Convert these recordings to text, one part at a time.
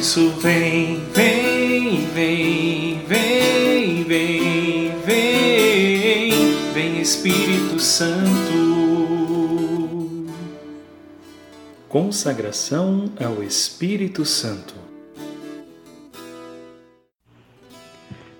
incenso vem, vem, vem, vem, vem, vem, vem Espírito Santo. Consagração ao Espírito Santo.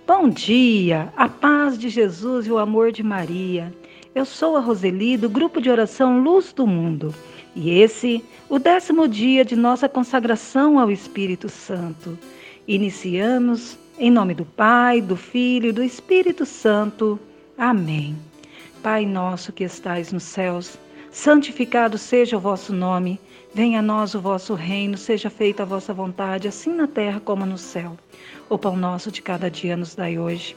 Bom dia, a paz de Jesus e o amor de Maria. Eu sou a Roseli do grupo de oração Luz do Mundo. E esse, o décimo dia de nossa consagração ao Espírito Santo. Iniciamos em nome do Pai, do Filho e do Espírito Santo. Amém. Pai nosso que estais nos céus, santificado seja o vosso nome. Venha a nós o vosso reino, seja feita a vossa vontade, assim na terra como no céu. O pão nosso de cada dia nos dai hoje.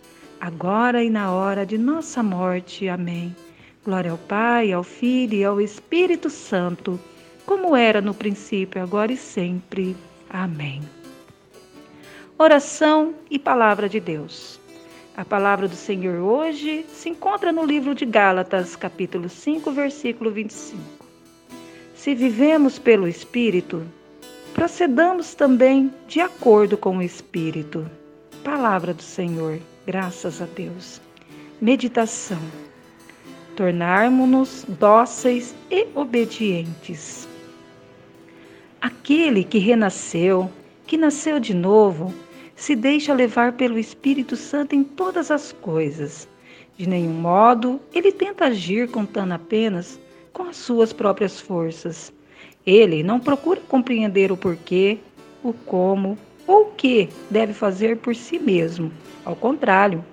agora e na hora de nossa morte. Amém. Glória ao Pai, ao Filho e ao Espírito Santo, como era no princípio, agora e sempre. Amém. Oração e Palavra de Deus. A palavra do Senhor hoje se encontra no livro de Gálatas, capítulo 5, versículo 25. Se vivemos pelo Espírito, procedamos também de acordo com o Espírito. Palavra do Senhor, graças a Deus. Meditação tornarmos-nos dóceis e obedientes. Aquele que renasceu, que nasceu de novo, se deixa levar pelo Espírito Santo em todas as coisas. De nenhum modo ele tenta agir contando apenas com as suas próprias forças. Ele não procura compreender o porquê, o como ou que deve fazer por si mesmo. Ao contrário,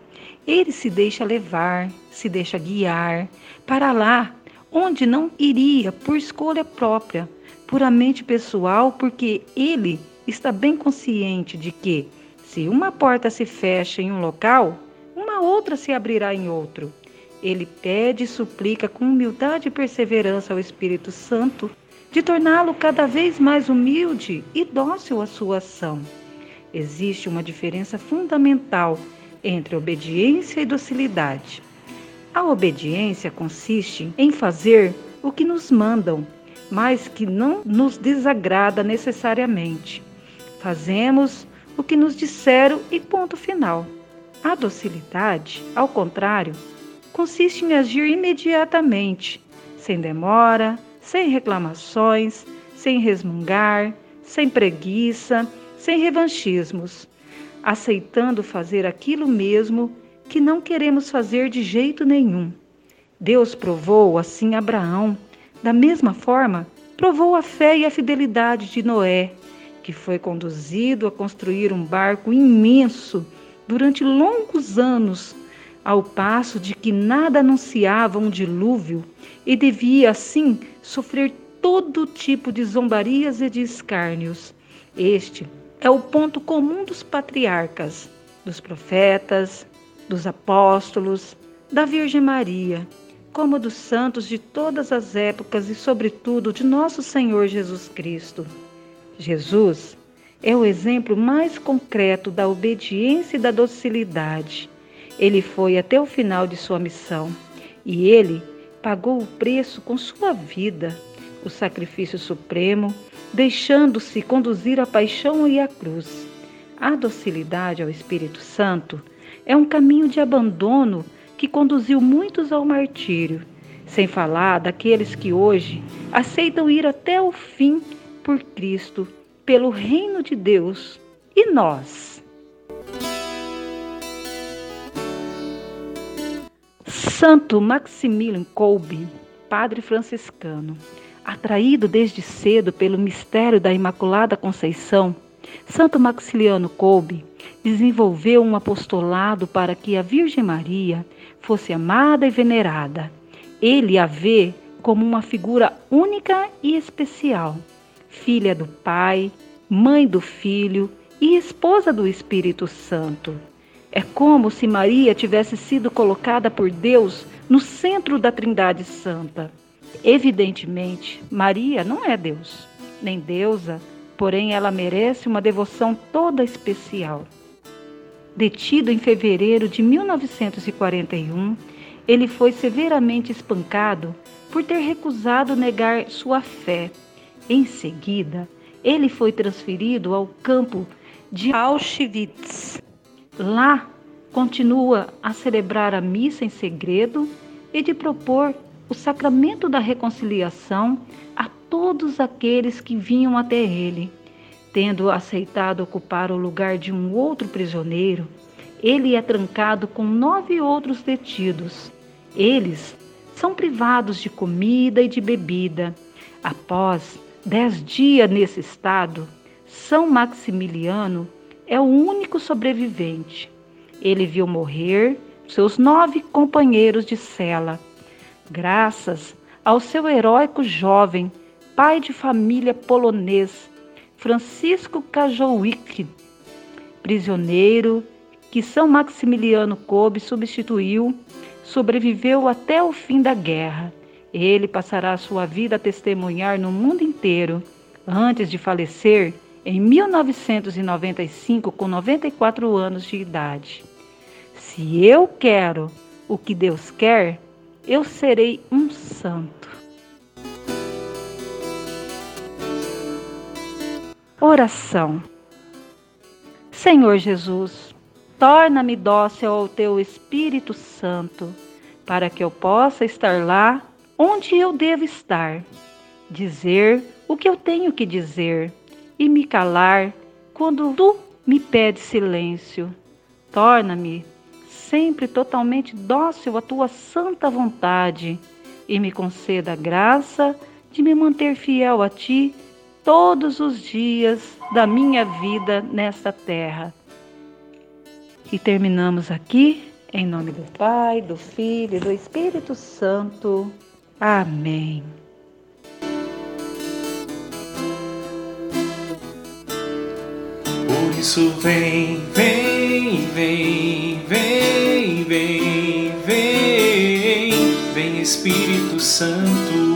ele se deixa levar, se deixa guiar para lá onde não iria por escolha própria, puramente pessoal, porque ele está bem consciente de que, se uma porta se fecha em um local, uma outra se abrirá em outro. Ele pede e suplica com humildade e perseverança ao Espírito Santo de torná-lo cada vez mais humilde e dócil à sua ação. Existe uma diferença fundamental entre obediência e docilidade. A obediência consiste em fazer o que nos mandam, mas que não nos desagrada necessariamente. Fazemos o que nos disseram e ponto final. A docilidade, ao contrário, consiste em agir imediatamente, sem demora, sem reclamações, sem resmungar, sem preguiça, sem revanchismos aceitando fazer aquilo mesmo que não queremos fazer de jeito nenhum. Deus provou assim Abraão. Da mesma forma, provou a fé e a fidelidade de Noé, que foi conduzido a construir um barco imenso durante longos anos, ao passo de que nada anunciava um dilúvio e devia assim sofrer todo tipo de zombarias e de escárnios. Este é o ponto comum dos patriarcas, dos profetas, dos apóstolos, da Virgem Maria, como dos santos de todas as épocas e, sobretudo, de nosso Senhor Jesus Cristo. Jesus é o exemplo mais concreto da obediência e da docilidade. Ele foi até o final de sua missão e ele pagou o preço com sua vida, o sacrifício supremo deixando-se conduzir à paixão e à cruz. A docilidade ao Espírito Santo é um caminho de abandono que conduziu muitos ao martírio, sem falar daqueles que hoje aceitam ir até o fim por Cristo, pelo reino de Deus. E nós? Santo Maximilian Kolbe, padre franciscano, atraído desde cedo pelo mistério da Imaculada Conceição, Santo Maximiliano Kolbe desenvolveu um apostolado para que a Virgem Maria fosse amada e venerada. Ele a vê como uma figura única e especial, filha do Pai, mãe do Filho e esposa do Espírito Santo. É como se Maria tivesse sido colocada por Deus no centro da Trindade Santa. Evidentemente, Maria não é Deus, nem deusa, porém ela merece uma devoção toda especial. Detido em fevereiro de 1941, ele foi severamente espancado por ter recusado negar sua fé. Em seguida, ele foi transferido ao campo de Auschwitz. Lá, continua a celebrar a missa em segredo e de propor o sacramento da reconciliação a todos aqueles que vinham até ele. Tendo aceitado ocupar o lugar de um outro prisioneiro, ele é trancado com nove outros detidos. Eles são privados de comida e de bebida. Após dez dias nesse estado, São Maximiliano é o único sobrevivente. Ele viu morrer seus nove companheiros de cela. Graças ao seu heróico jovem, pai de família polonês, Francisco Kajowick, prisioneiro que São Maximiliano Kolbe substituiu, sobreviveu até o fim da guerra. Ele passará sua vida a testemunhar no mundo inteiro. Antes de falecer, em 1995, com 94 anos de idade. Se eu quero o que Deus quer, eu serei um santo. Oração. Senhor Jesus, torna-me dócil ao teu Espírito Santo, para que eu possa estar lá onde eu devo estar, dizer o que eu tenho que dizer e me calar quando tu me pedes silêncio. Torna-me sempre totalmente dócil à tua santa vontade e me conceda a graça de me manter fiel a ti todos os dias da minha vida nesta terra. E terminamos aqui, em nome do Pai, do Filho e do Espírito Santo. Amém. Isso vem, vem, vem, vem, vem, vem, vem Espírito Santo.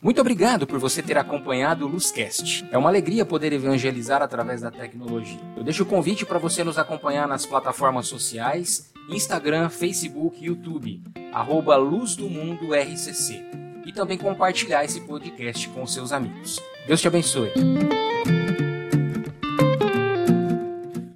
Muito obrigado por você ter acompanhado o Luzcast. É uma alegria poder evangelizar através da tecnologia. Eu deixo o convite para você nos acompanhar nas plataformas sociais, Instagram, Facebook YouTube, arroba Luz do Mundo RCC. E também compartilhar esse podcast com seus amigos. Deus te abençoe.